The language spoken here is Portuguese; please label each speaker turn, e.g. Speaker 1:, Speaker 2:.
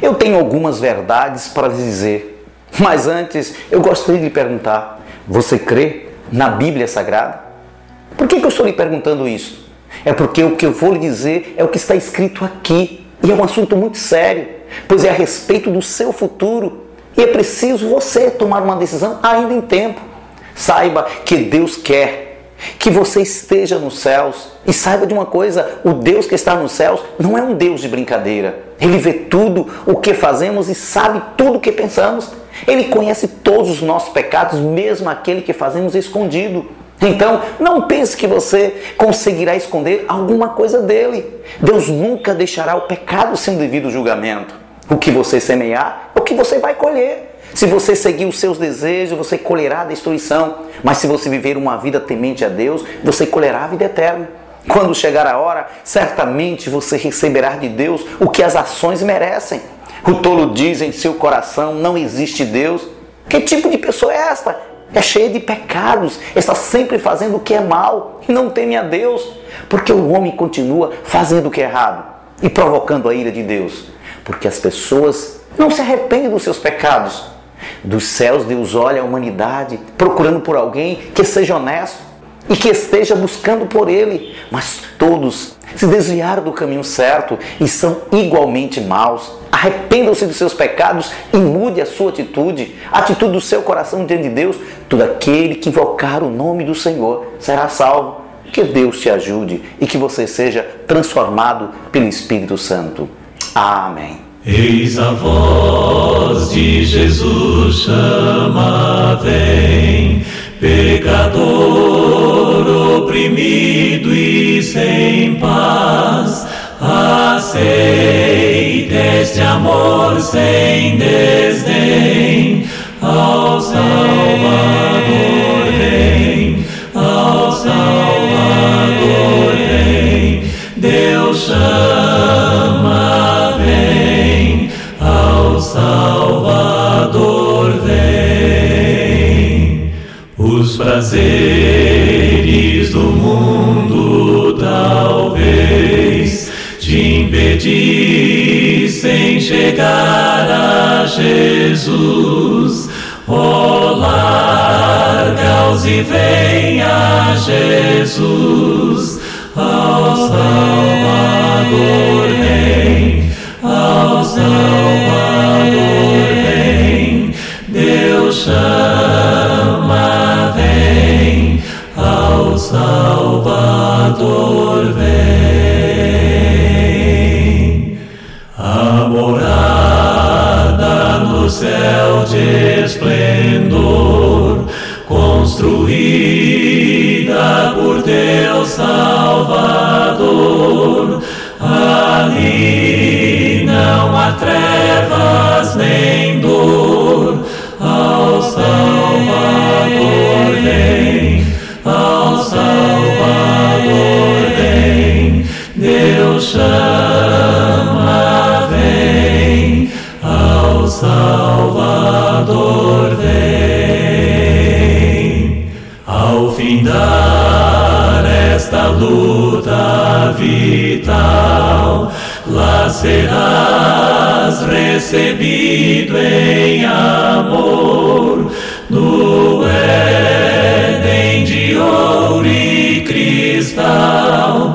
Speaker 1: eu tenho algumas verdades para lhe dizer, mas antes eu gostaria de lhe perguntar: você crê na Bíblia Sagrada? Por que, que eu estou lhe perguntando isso? É porque o que eu vou lhe dizer é o que está escrito aqui e é um assunto muito sério, pois é a respeito do seu futuro e é preciso você tomar uma decisão ainda em tempo. Saiba que Deus quer que você esteja nos céus. E saiba de uma coisa: o Deus que está nos céus não é um Deus de brincadeira. Ele vê tudo o que fazemos e sabe tudo o que pensamos. Ele conhece todos os nossos pecados, mesmo aquele que fazemos escondido. Então, não pense que você conseguirá esconder alguma coisa dele. Deus nunca deixará o pecado sem devido julgamento. O que você semear é o que você vai colher. Se você seguir os seus desejos, você colherá a destruição. Mas se você viver uma vida temente a Deus, você colherá a vida eterna. Quando chegar a hora, certamente você receberá de Deus o que as ações merecem. O tolo diz em seu coração: não existe Deus. Que tipo de pessoa é esta? É cheia de pecados, está sempre fazendo o que é mal e não teme a Deus, porque o homem continua fazendo o que é errado e provocando a ira de Deus, porque as pessoas não se arrependem dos seus pecados, dos céus, Deus olha a humanidade procurando por alguém que seja honesto e que esteja buscando por Ele. Mas todos se desviaram do caminho certo e são igualmente maus. Arrependam-se dos seus pecados e mude a sua atitude, a atitude do seu coração diante de Deus. Todo aquele que invocar o nome do Senhor será salvo. Que Deus te ajude e que você seja transformado pelo Espírito Santo. Amém.
Speaker 2: Eis a de Jesus chama, vem, pecador oprimido e sem paz, aceita este amor sem desdém, ao Salvador vem, ao Salvador prazeres do mundo talvez te impedissem chegar a Jesus. Oh, larga-os e vem a Jesus, ao ao Salvador vem. A morada no céu de esplendor, construída por Deus Salvador, ali não há trevas nem nesta luta vital, lá serás recebido em amor no Éden de ouro e cristal,